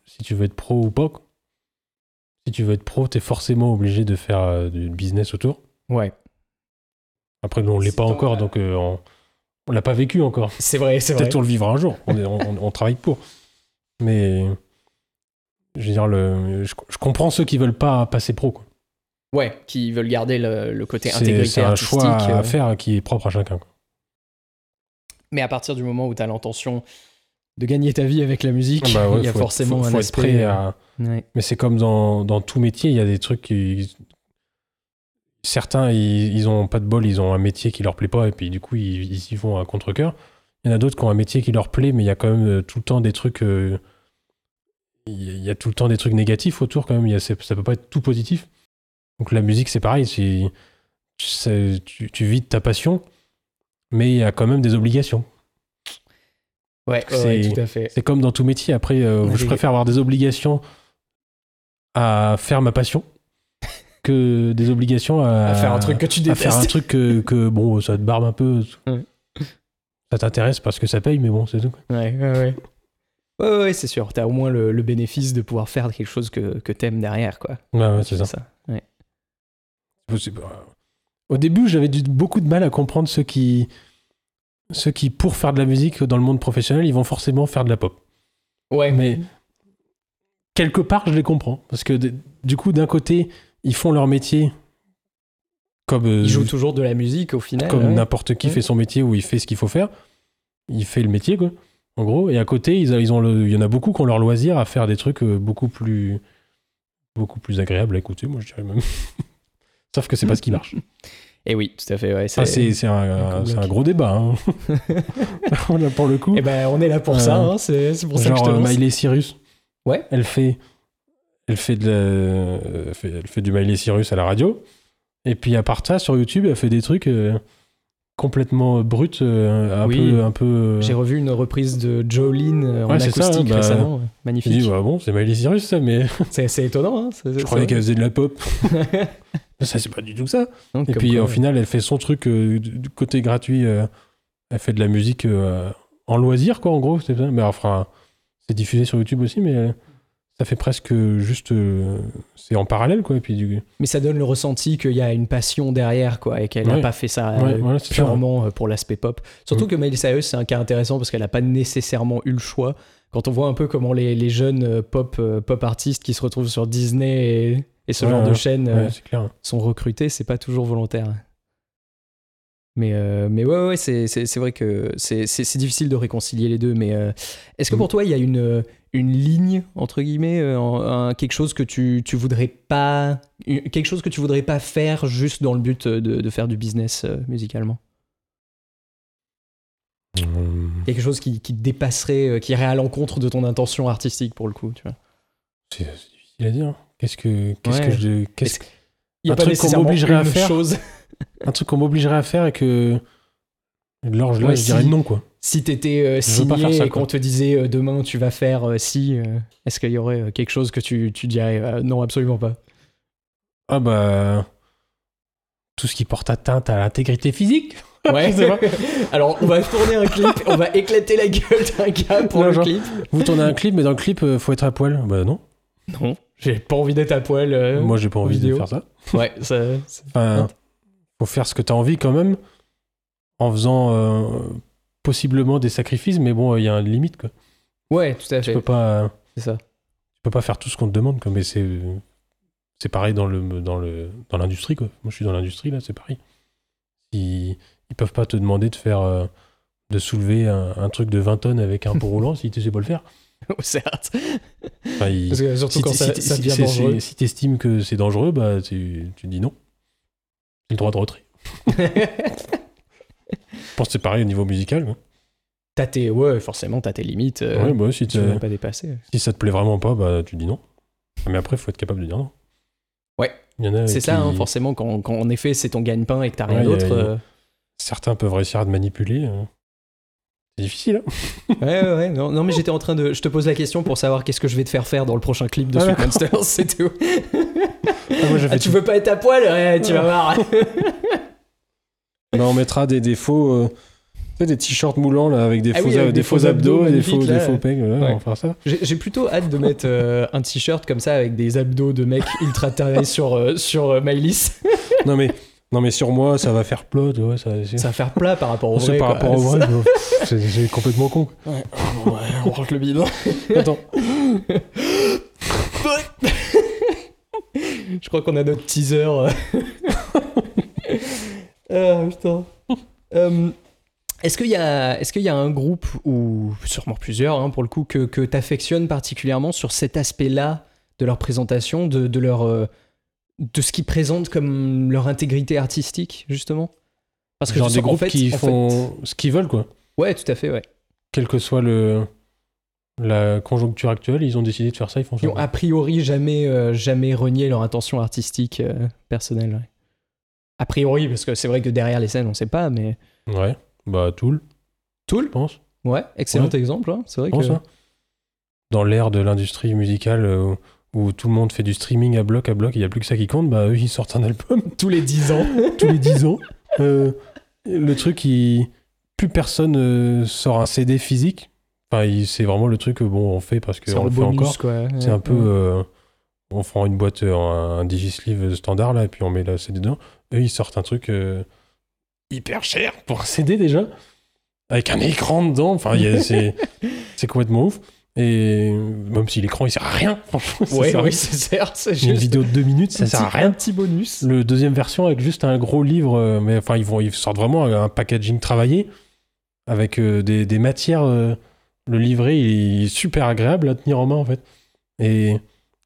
Si tu veux être pro ou pas. quoi. Si tu veux être pro, t'es forcément obligé de faire euh, du business autour. Ouais, Après, nous, on l'est pas encore, donc euh, on, on l'a pas vécu encore. [LAUGHS] c'est vrai, c'est vrai. Peut-être on le vivra un jour. On, est- on- on travaille pour. Mais je veux dire, le, je, je comprends ceux qui veulent pas passer pro. quoi. Ouais, qui veulent garder le, le côté intégrité c'est un artistique. choix à euh, faire qui est propre à chacun. Mais à partir du moment où tu as l'intention de gagner ta vie avec la musique, Bah ouais, il y a faut être- forcément faut- un faut être aspect. prêt euh, à- ouais. Mais c'est comme dans, dans tout métier, il y a des trucs qui. Certains, ils, ils ont pas de bol, ils ont un métier qui leur plaît pas, et puis du coup, ils, ils y vont à contre-coeur. Il y en a d'autres qui ont un métier qui leur plaît, mais il y a quand même euh, tout le temps des trucs. euh, Il y a- tout le temps des trucs négatifs autour, quand même. Il y a- ça peut pas être tout positif. Donc la musique, c'est pareil. tu, tu vis de ta passion, mais il y a quand même des obligations. Ouais, C'est- ouais, tout à fait. C'est comme dans tout métier. Après, euh, Ouais, je préfère avoir des obligations à faire ma passion [LAUGHS] que des obligations à, À faire un truc que tu à faire un détestes. truc que, que, bon, ça te barbe un peu. Ouais. Ça t'intéresse parce que ça paye, mais bon, c'est tout. Ouais, ouais, ouais. Ouais, ouais, c'est sûr. T'as au moins le, le bénéfice de pouvoir faire quelque chose que, que t'aimes derrière, quoi. Ouais, ouais, c'est ça. Au début, j'avais beaucoup de mal à comprendre ceux qui, ceux qui, pour faire de la musique dans le monde professionnel, ils vont forcément faire de la pop. Ouais, Mais quelque part, je les comprends. Parce que du coup, d'un côté, ils font leur métier comme, euh, ils jouent toujours de la musique au final. comme ouais. n'importe qui Ouais. fait son métier ou il fait ce qu'il faut faire. Il fait le métier, quoi. En gros. Et à côté, ils ont le- il y en a beaucoup qui ont leur loisir à faire des trucs euh, beaucoup plus, beaucoup plus agréables à écouter, moi, je dirais même. [LAUGHS] Sauf que c'est pas ce qui [LAUGHS] marche. Et oui, tout à fait. Ouais, Ah, c'est un, gros débat. hein. [LAUGHS] Là, pour le coup. Eh ben, on est là pour Euh, ça. hein, C'est pour ça que je te euh. Miley Cyrus. Ouais. Elle fait, elle fait de la- elle fait, elle fait du Miley Cyrus à la radio. Et puis à part ça, sur YouTube, elle fait des trucs euh, complètement bruts, euh, un Oui. peu, un peu. euh, J'ai revu une reprise de Jolene euh, en Ouais, ça, acoustique bah, récemment. Magnifique. dis, ouais, bon, c'est Miley Cyrus ça, mais [LAUGHS] C'est étonnant. Hein, je croyais qu'elle faisait de la pop. Ça, c'est pas du tout ça. Donc, Et puis quoi, au final, elle fait son truc euh, du côté gratuit. euh, elle fait de la musique euh, en loisir, quoi, en gros. C'est ça. Mais enfin, c'est diffusé sur YouTube aussi, mais euh, ça fait presque juste. euh, c'est en parallèle, quoi. Et puis du. Mais ça donne le ressenti qu'il y a une passion derrière, quoi, et qu'elle n'a Ouais. pas fait ça Ouais, euh, voilà, c'est ça, purement euh, pour l'aspect pop. Surtout Mm. que Miley Cyrus, c'est un cas intéressant parce qu'elle n'a pas nécessairement eu le choix. Quand on voit un peu comment les, les jeunes euh, pop, euh, pop artistes qui se retrouvent sur Disney et, et ce Ouais, genre de chaînes Ouais, euh, sont recrutés, c'est pas toujours volontaire. Mais, euh, mais ouais, ouais, c'est, vrai que c'est, difficile de réconcilier les deux. Mais euh, est-ce que Mm. pour toi, il y a une, une ligne, entre guillemets, euh, un- quelque chose que tu, tu voudrais pas. quelque chose que tu voudrais pas faire juste dans le but de, de faire du business euh, musicalement? Hum, Quelque chose qui, qui te dépasserait, euh, qui irait à l'encontre de ton intention artistique pour le coup, tu vois? C'est difficile à dire. Qu'est-ce que. Qu'est-ce Ouais. que je. Qu'est-ce Il y a Un pas truc qu'on m'obligerait à faire chose. [LAUGHS] Un truc qu'on m'obligerait à faire et que. Je, là, Ouais, je dirais non, quoi. Si t'étais euh, signé ça, et qu'on te disait euh, demain tu vas faire euh, si, euh, est-ce qu'il y aurait quelque chose que tu, tu dirais non absolument pas? Ah bah. Tout ce qui porte atteinte à l'intégrité physique. [LAUGHS] Ouais. [LAUGHS] Alors on va tourner un clip, on va éclater la gueule d'un gars pour Non, le genre- clip. Vous tournez un clip, mais dans le clip, faut être à poil. Bah non. Non, j'ai pas envie d'être à poil. euh. Moi, j'ai pas envie vidéo. de faire ça. Ouais, ça. Enfin, faut faire ce que t'as envie quand même, en faisant euh, possiblement des sacrifices, mais bon, il y a une limite, quoi. Ouais, tout à Tu fait. peux pas, C'est ça. tu peux pas faire tout ce qu'on te demande, quoi. Mais c'est, c'est pareil dans le, dans le, dans l'industrie, quoi. Moi, je suis dans l'industrie là, c'est pareil. Ils, ils peuvent pas te demander de faire, euh, de soulever un, un truc de 20 tonnes avec un pot roulant [LAUGHS] si tu sais pas le faire. [LAUGHS] Certes. Enfin, ils- Parce que surtout si quand ça, si devient dangereux. Si t'estimes que c'est dangereux, bah tu, tu dis non. C'est le droit de retrait. [LAUGHS] Je pense que c'est pareil au niveau musical. t'as tes, ouais, forcément, t'as tes limites. euh, ouais, bah, si, tu veux pas dépasser. si ça te plaît vraiment pas, bah tu dis non. Mais après, il faut être capable de dire non. Ouais. C'est qui- ça, hein, forcément, quand, quand en effet c'est ton gagne-pain et que t'as rien Ouais, d'autre. a- euh, Certains peuvent réussir à te manipuler. euh. C'est difficile. Hein Ouais, ouais, ouais. Non, non, mais j'étais en train de. Je te pose la question pour savoir qu'est-ce que je vais te faire faire dans le prochain clip de Ah. Monsters. C'est tout. Ah, moi, Ah, tu veux pas être à poil Ouais, tu vas voir. Bah, on mettra des, des faux. euh, tu sais, des t-shirts moulants là, avec des Ah faux, oui, avec des des faux faux abdos, et des faux, des faux Ouais. On va ça. J'ai plutôt hâte de mettre euh, un t-shirt comme ça avec des abdos de mec ultra tarés sur, euh, sur euh, non, mais, non, mais sur moi, ça va faire plot. Ouais, ça, Ça va faire plat par rapport au c'est vrai. par quoi. rapport au vrai. quoi. c'est complètement con. Ouais. On rentre le bidon. Attends. Je crois qu'on a notre teaser. [LAUGHS] ah putain. Euh, est-ce qu'il y, a- est-ce qu'il y a un groupe, ou sûrement plusieurs hein, pour le coup, que, que tu affectionnes particulièrement sur cet aspect-là de leur présentation, de, de leur, euh, de ce qu'ils présentent comme leur intégrité artistique, justement Parce Genre je des groupes fait- qui fait- font ce qu'ils veulent, quoi. Ouais, tout à fait, ouais. Quelle que soit le, la conjoncture actuelle, ils ont décidé de faire ça, ils font ça. ont a priori jamais, euh, jamais renié leur intention artistique euh, personnelle. ouais. A priori, parce que c'est vrai que derrière les scènes, on sait pas, mais. Ouais, bah Tool, Tool je pense. Ouais, excellent Ouais. exemple. hein. C'est vrai Je pense, que. hein. Dans l'ère de l'industrie musicale euh, où tout le monde fait du streaming à bloc à bloc, il n'y a plus que ça qui compte, bah eux ils sortent un album [LAUGHS] Tous les 10 ans. [LAUGHS] tous les 10 ans. Euh, le truc, il... plus personne euh, sort un CD physique. Enfin, il- c'est vraiment le truc que bon, on fait parce qu'on le le fait encore. C'est un peu. euh, on prend une boîte, euh, un, digisleeve standard là, et puis on met la CD dedans. Eux, ils sortent un truc hyper cher pour un CD déjà, avec un écran dedans. Enfin, [LAUGHS] c'est complètement ouf. Et même si l'écran il sert à rien, franchement, ça sert oui, c'est Une vidéo de deux minutes, ça un sert à rien. Un petit bonus. Le deuxième version avec juste un gros livre, euh, mais enfin ils vont ils sortent vraiment un packaging travaillé avec euh, des, des matières. euh, le livret il est super agréable à tenir en main en fait. Et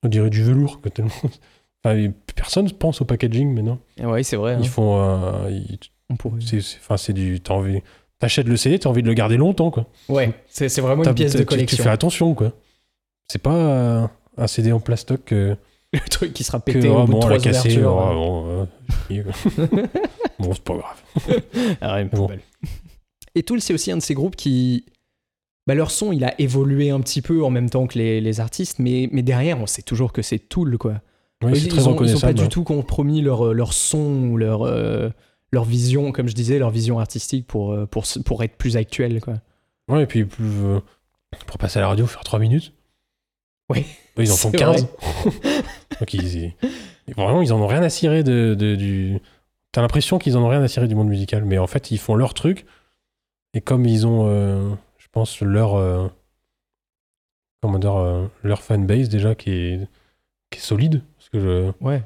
on dirait du velours que tellement. [LAUGHS] Enfin, et personne pense au packaging maintenant. Ouais, c'est vrai. hein. Ils font. euh, ils- On pourrait- c'est c'est- enfin c'est du. T'as envie. T'achètes le CD, t'as envie de le garder longtemps quoi. Ouais, c'est c'est vraiment une pièce t'as- de tu- collection. Tu, fais attention quoi. C'est pas euh, un CD en plastoc que. [LAUGHS] Le truc qui sera que pété ah, au bout bon, de trois cassé. ouvertures. ah, bon, euh, [LAUGHS] bon, c'est pas grave. [LAUGHS] Ah Bon. Et Tool, c'est aussi un de ces groupes qui. Bah, leur son, il a évolué un petit peu en même temps que les, les artistes, mais, mais derrière, on sait toujours que c'est Tool, quoi. Oui, ils, c'est ils très ont, ils ont pas du hein. tout compromis leur, leur son ou leur, euh, leur vision, comme je disais, leur vision artistique pour, euh, pour, pour être plus actuel. Quoi. Ouais, et puis plus, euh, pour passer à la radio, faire 3 minutes. Oui. Eux, ils en font C'est 15. [LAUGHS] Donc ils, ils- vraiment, ils en ont rien à cirer de, de- du. T'as l'impression qu'ils en ont rien à cirer du monde musical, mais en fait, ils font leur truc. Et comme ils ont, euh, je pense, leur. euh, comment dire, leur fanbase déjà qui est, qui est solide. Parce que je- Ouais.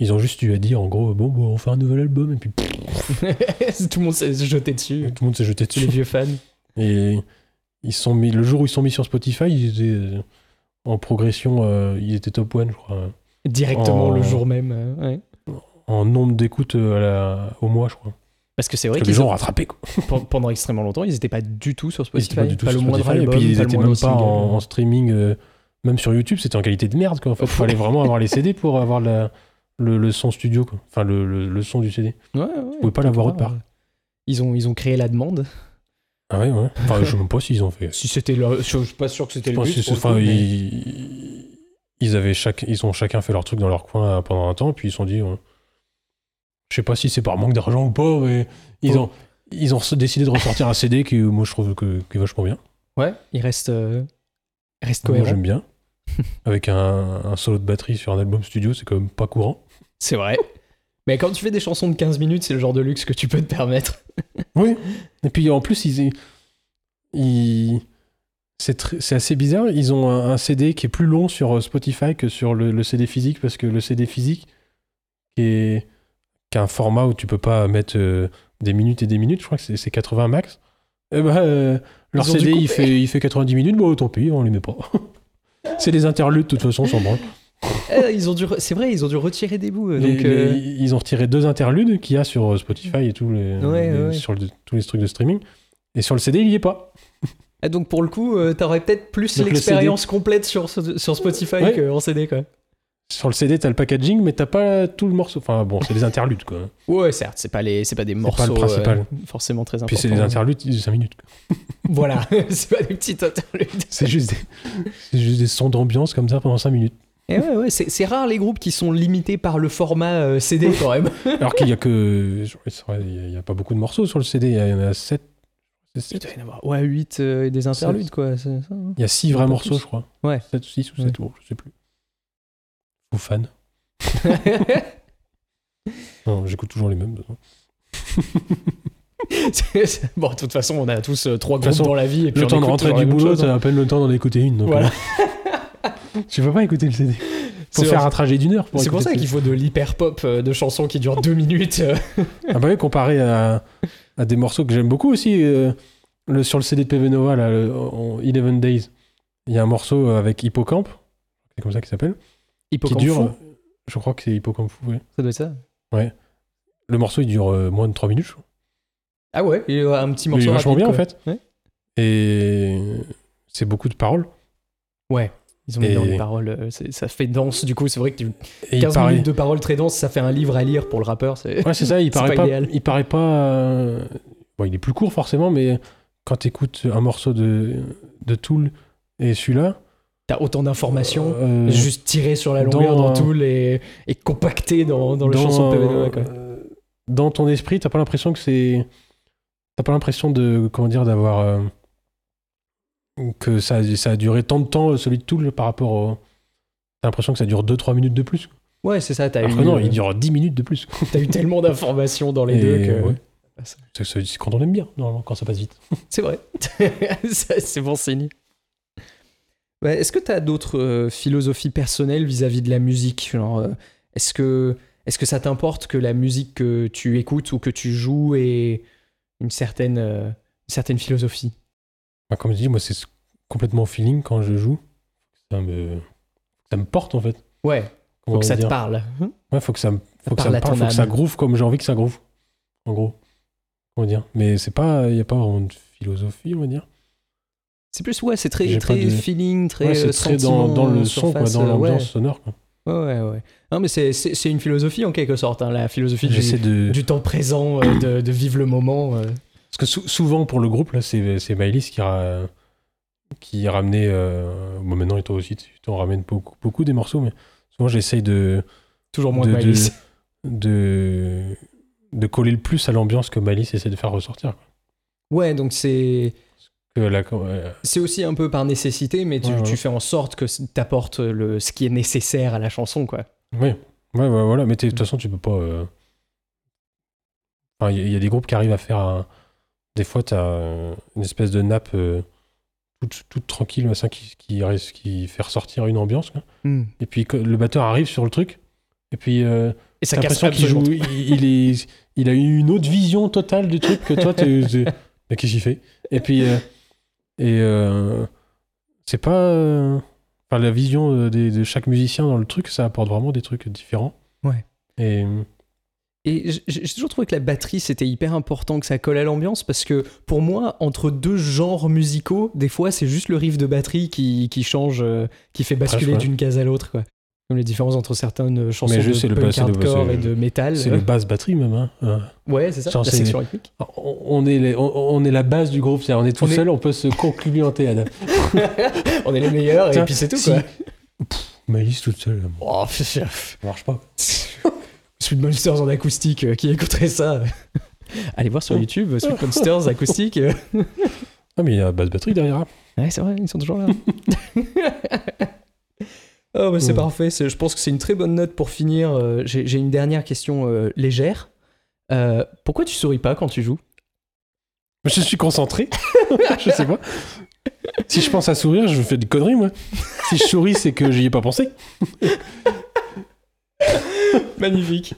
Ils ont juste eu à dire, en gros, bon, bon, on fait un nouvel album, et puis [LAUGHS] tout le monde s'est jeté dessus, [LAUGHS] tout le monde s'est jeté tous les dessus. vieux fans. Et ils sont mis, le jour où ils sont mis sur Spotify, ils étaient euh, en progression, euh, ils étaient top one, je crois. Directement Oh. le jour même. euh, ouais. En nombre d'écoutes euh, au mois, je crois. Parce que c'est vrai que les qu'ils gens ont rattrapé, quoi. [LAUGHS] pen- pendant extrêmement longtemps, ils n'étaient pas du tout sur Spotify. pas du tout le sur moindre Spotify, album, et puis ils pas étaient le même pas en, en streaming, euh, même sur YouTube, c'était en qualité de merde, quoi. En fait, il fallait vraiment avoir les CD pour avoir la- le, le son studio, quoi. Enfin, le, le- le son du CD. Ouais, ouais, pouvez pas l'avoir autre part. Ils ont, ils ont créé la demande. Ah ouais, ouais. Enfin, je sais même pas s'ils ont fait. Si c'était le... Je suis pas sûr que c'était le but. enfin, mais- ils, ils avaient chaque, ils ont chacun fait leur truc dans leur coin euh, pendant un temps, puis ils se sont dit, je sais pas si c'est par manque d'argent ou pas, mais ils Oh. ont, ils ont décidé de ressortir un CD qui, moi, je trouve que, qui est vachement bien. Ouais, il reste, euh, il reste Moi, cohérent. j'aime bien. [LAUGHS] Avec un, un solo de batterie sur un album studio, c'est quand même pas courant. C'est vrai. [LAUGHS] Mais quand tu fais des chansons de 15 minutes, c'est le genre de luxe que tu peux te permettre. [LAUGHS] Oui. Et puis en plus, ils, ils- c'est assez bizarre. Ils ont un, un CD qui est plus long sur euh, Spotify que sur le, le CD physique parce que le CD physique qui est qui a un format où tu peux pas mettre euh, des minutes et des minutes. Je crois que c'est- c'est 80 max. Euh, leur CD il fait il fait 90 minutes. Bon, tant pis, on les met pas. [LAUGHS] c'est des interludes de toute façon, on s'en branle. Eh, ils ont dû, re- c'est vrai, ils ont dû retirer des bouts. euh, Les- Donc, les- euh, ils ont retiré deux interludes qu'il y a sur euh, Spotify et tous les, Ouais, les- ouais. sur le- tous les trucs de streaming. Et sur le CD, il y est pas. eh, donc pour le coup, euh, t'aurais peut-être plus le l'expérience complète sur, sur Spotify Ouais. qu'en CD, quoi. Sur le CD, t'as le packaging, mais t'as pas tout le morceau. Enfin bon, c'est des interludes quoi. Ouais, certes, c'est pas, les, c'est pas des pas le morceaux principal. euh, forcément très importants. Puis c'est des interludes de 5 minutes. quoi. [LAUGHS] Voilà, [LAUGHS] c'est pas des petites interludes. C'est juste, des... c'est juste des sons d'ambiance comme ça pendant 5 minutes. Et ouais, ouais, c'est, rare les groupes qui sont limités par le format euh, CD [LAUGHS] quand même. Alors qu'il y a que. Il y a- il pas beaucoup de morceaux sur le CD, il y en a 7. Il doit y en avoir ouais, 8 et des interludes, quoi. c'est ça, hein. Il y a 6 vrais morceaux, plus. je crois. Ouais. 7 ou 6 ou 7 Ouais. ou je sais plus. Ou fan. [LAUGHS] Non, j'écoute toujours les mêmes. bon, de toute façon, on a tous euh, trois groupes façon, dans la vie. Et puis Le temps de rentrer du boulot, chose, hein. peine le temps d'en écouter une. Donc Voilà. [LAUGHS] [LAUGHS] tu peux pas écouter le CD. Faut C'est faire vrai. un trajet d'une heure. C'est pour ça qu'il faut de l'hyper-pop euh, de chansons qui durent deux minutes. euh. Ah bah oui, comparé à, à des morceaux que j'aime beaucoup aussi, euh, le, sur le CD de PV Nova, là, le- en 11 Days, il y a un morceau avec Hippocampe, c'est comme ça qu'il s'appelle, qui Hippocampe dure, fou, euh, je crois que c'est Hippocampe Fou, ouais. ça doit être ça. Le morceau, il dure euh, moins de 3 minutes, je crois. Ah ouais, il y a un petit Mais il morceau est vachement bien, en fait. Ouais. Et c'est beaucoup de paroles. Ouais, ils ont mis dans Et- les paroles, euh, ça fait danse du coup, c'est vrai que tu- Et il 15 paraît... minutes de paroles très denses, ça fait un livre à lire pour le rappeur. C'est... Ouais, c'est ça, il [LAUGHS] paraît pas pas, idéal. il paraît pas... euh, Bon, il est plus court, forcément, mais quand t'écoutes un morceau de, de Tool et celui-là... T'as autant d'informations, euh, juste tirées sur la longueur dans- dans, tout et, et compactées dans, dans, le chanson de quoi. euh, dans ton esprit, t'as pas l'impression que c'est. T'as pas l'impression de. Comment dire, d'avoir. Euh, que ça, a- ça a duré tant de temps, euh, celui de Tool, par rapport au. T'as l'impression que ça dure 2-3 minutes de plus. Ouais, c'est ça, t'as Alors eu, non, euh, il dure 10 minutes de plus. [LAUGHS] t'as eu tellement d'informations dans les Et deux que... ouais. C'est quand on aime bien, normalement, quand ça passe vite. [LAUGHS] C'est vrai. [LAUGHS] C'est bon signe. Ouais, Est-ce que tu as d'autres euh, philosophies personnelles vis-à-vis de la musique? Euh, Est-ce que, est que ça t'importe que la musique que tu écoutes ou que tu joues ait une certaine, euh, une certaine philosophie? Bah, comme je dis, moi, c'est complètement feeling quand je joue. Ça me. Ça me porte, en fait. Ouais, Comment faut que ça te parle. Ouais, faut que ça me, faut que ça parle me faut que ça groove comme j'ai envie que ça groove. En gros. Comment dire Mais c'est pas, il y a pas vraiment de philosophie, on va dire. C'est plus, ouais, c'est très, très de- feeling, très Ouais, euh, c'est très dans, dans le son, quoi, dans euh, ouais. l'ambiance sonore. quoi. Ouais, ouais. Non, mais c'est- une philosophie en quelque sorte, hein, la philosophie du, de. du temps présent, euh, de, de vivre le moment. euh. Parce que sou- souvent pour le groupe, là, c'est Maëlys qui, ra- qui ramenait. Euh... Bon, maintenant, et toi aussi, tu tu en ramènes beaucoup, beaucoup des morceaux, mais Moi, j'essaye de, Toujours moins de, de de, de coller le plus à l'ambiance que Malice essaie de faire ressortir. quoi. Ouais, donc c'est la- c'est aussi un peu par nécessité, mais tu, Ouais, ouais. tu fais en sorte que t'apportes le ce qui est nécessaire à la chanson, quoi. Ouais, ouais, ouais, voilà. Mais de toute façon, tu peux pas. euh, enfin, Il y, y a des groupes qui arrivent à faire. un- Des fois, t'as euh, une espèce de nappe euh, toute, toute tranquille, machin, qui, qui, fait ressortir une ambiance. quoi. Et puis le batteur arrive sur le truc. Et puis, euh, Et ça casse qu'il joue. Il, il est, il a eu une autre vision totale du truc que toi, Mais qu'est-ce qu'il fait? Et puis. euh, et. euh, c'est pas. euh, Enfin, la vision de chaque musicien dans le truc, ça apporte vraiment des trucs différents. Ouais. Et. Et j'ai toujours trouvé que la batterie c'était hyper important que ça colle à l'ambiance parce que pour moi entre deux genres musicaux des fois c'est juste le riff de batterie qui, qui change euh, qui fait basculer d'une case à l'autre quoi comme les différences entre certaines chansons Mais je de punk le- hardcore c'est- et de métal C'est le basse batterie même. Hein. Euh, ouais c'est ça Genre, la section rythmique On est, les- on, on est la base du groupe, on est tout On est- seul, on peut se concluanter. Adam. [LAUGHS] on est les meilleurs et puis c'est tout si- quoi Malice toute seule, oh, [LAUGHS] ça marche pas. [LAUGHS] Sweet Monsters en acoustique euh, qui écouterait ça [LAUGHS] allez voir sur YouTube Sweet [LAUGHS] Monsters acoustique. Ah, mais il y a basse batterie derrière. hein. Ouais, c'est vrai, ils sont toujours là. [LAUGHS] oh, bah, c'est Ouais. parfait. Je pense que c'est une très bonne note pour finir. Euh, J'ai j'ai une dernière question euh, légère. Euh, pourquoi tu souris pas quand tu joues? Je suis concentré. je sais pas. Si je pense à sourire, je fais des conneries, moi. Si je souris, c'est que j'y ai pas pensé. Magnifique.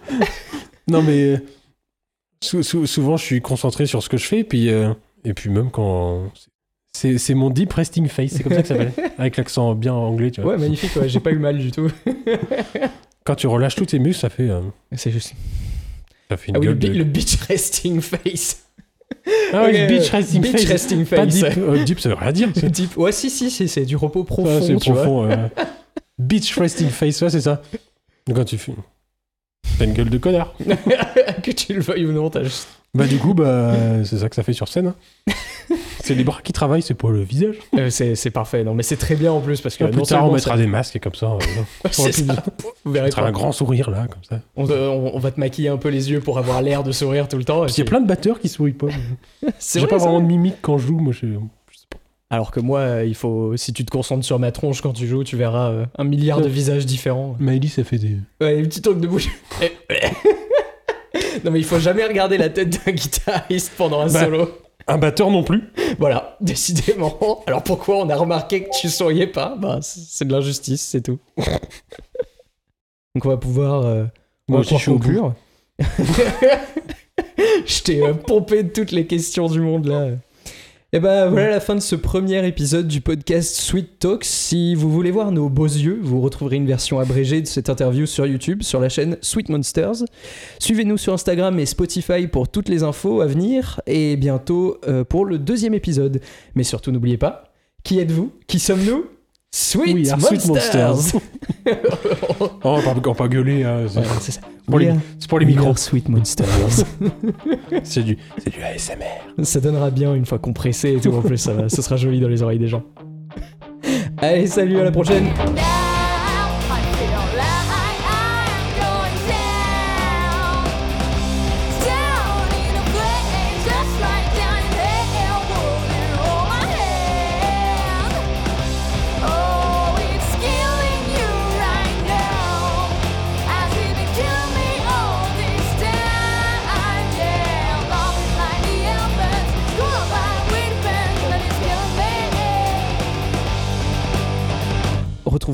Non, mais sou- sou- souvent, je suis concentré sur ce que je fais, puis, euh, et puis même quand. C'est c'est mon deep resting face, c'est comme ça que ça s'appelle. [LAUGHS] Avec l'accent bien anglais, tu vois. Ouais, magnifique. Ouais, J'ai pas eu mal du tout. [LAUGHS] Quand tu relâches tous tes muscles, ça fait, euh, C'est juste. ça fait une Ah oui, le, de. le beach resting face. Ah ouais, [LAUGHS] Ok, beach resting beach face. resting Pas face. deep. Euh, deep, ça veut rien dire. Deep- Ouais, si, si, si, c'est du repos profond. Ah, c'est tu vois. profond. euh. Beach resting face, ouais, c'est ça. Quand tu fais. T'as une gueule de connard. [LAUGHS] que tu le veuilles ou non, t'as juste. Bah, du coup, bah, c'est ça que ça fait sur scène. hein. [LAUGHS] c'est les bras qui travaillent, c'est pas le visage. Euh, c'est c'est parfait. Non, mais c'est très bien en plus parce que. plus non tard, on mettra ça- des masques et comme ça. euh, [LAUGHS] C'est plus- ça. Vous verrez mettra pas. un grand sourire là, comme ça. On, on- on va te maquiller un peu les yeux pour avoir l'air de sourire tout le temps. qu'il y a plein de batteurs qui sourient pas. J'ai pas vraiment de mimique quand je joue, moi je. Alors que moi, euh, il faut, si tu te concentres sur ma tronche quand tu joues, tu verras euh, un milliard de Ouais. visages différents. Maëlys, ça fait des. Ouais, petits trucs de bouche. [LAUGHS] non mais il faut jamais regarder la tête d'un guitariste pendant un Bah. solo. Un batteur non plus. Voilà, décidément. Alors pourquoi on a remarqué que tu souriais pas? Bah c'est de l'injustice, c'est tout. Donc on va pouvoir. euh, on Moi va aussi, je suis au pouvoir conclure. [LAUGHS] je t'ai euh, pompé de toutes les questions du monde là. Et ben voilà la fin de ce premier épisode du podcast Sweet Talks. Si vous voulez voir nos beaux yeux, vous retrouverez une version abrégée de cette interview sur YouTube, sur la chaîne Sweet Monsters. Suivez-nous sur Instagram et Spotify pour toutes les infos à venir et bientôt euh, pour le deuxième épisode. Mais surtout n'oubliez pas, qui êtes-vous? Qui sommes-nous? Sweet, Oui, Monsters, [LAUGHS] Oh, on va pas, pas gueuler. hein, c'est Ouais, c'est ça. pour les- pour we micros. Sweet Monsters. [LAUGHS] C'est du, c'est du ASMR. ça donnera bien une fois compressé et tout en plus, ça sera joli dans les oreilles des gens. Allez, salut, à la prochaine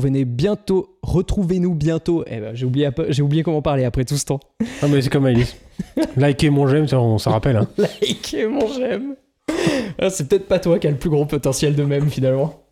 Bientôt. Retrouvez-nous bientôt. Eh ben, j'ai oublié, j'ai oublié comment parler après tout ce temps. Ah, mais c'est comme Maëlys. [LAUGHS] Likez mon j'aime, ça, on s'en rappelle. Hein. Likez mon j'aime. Ah, C'est peut-être pas toi qui a le plus gros potentiel de même finalement.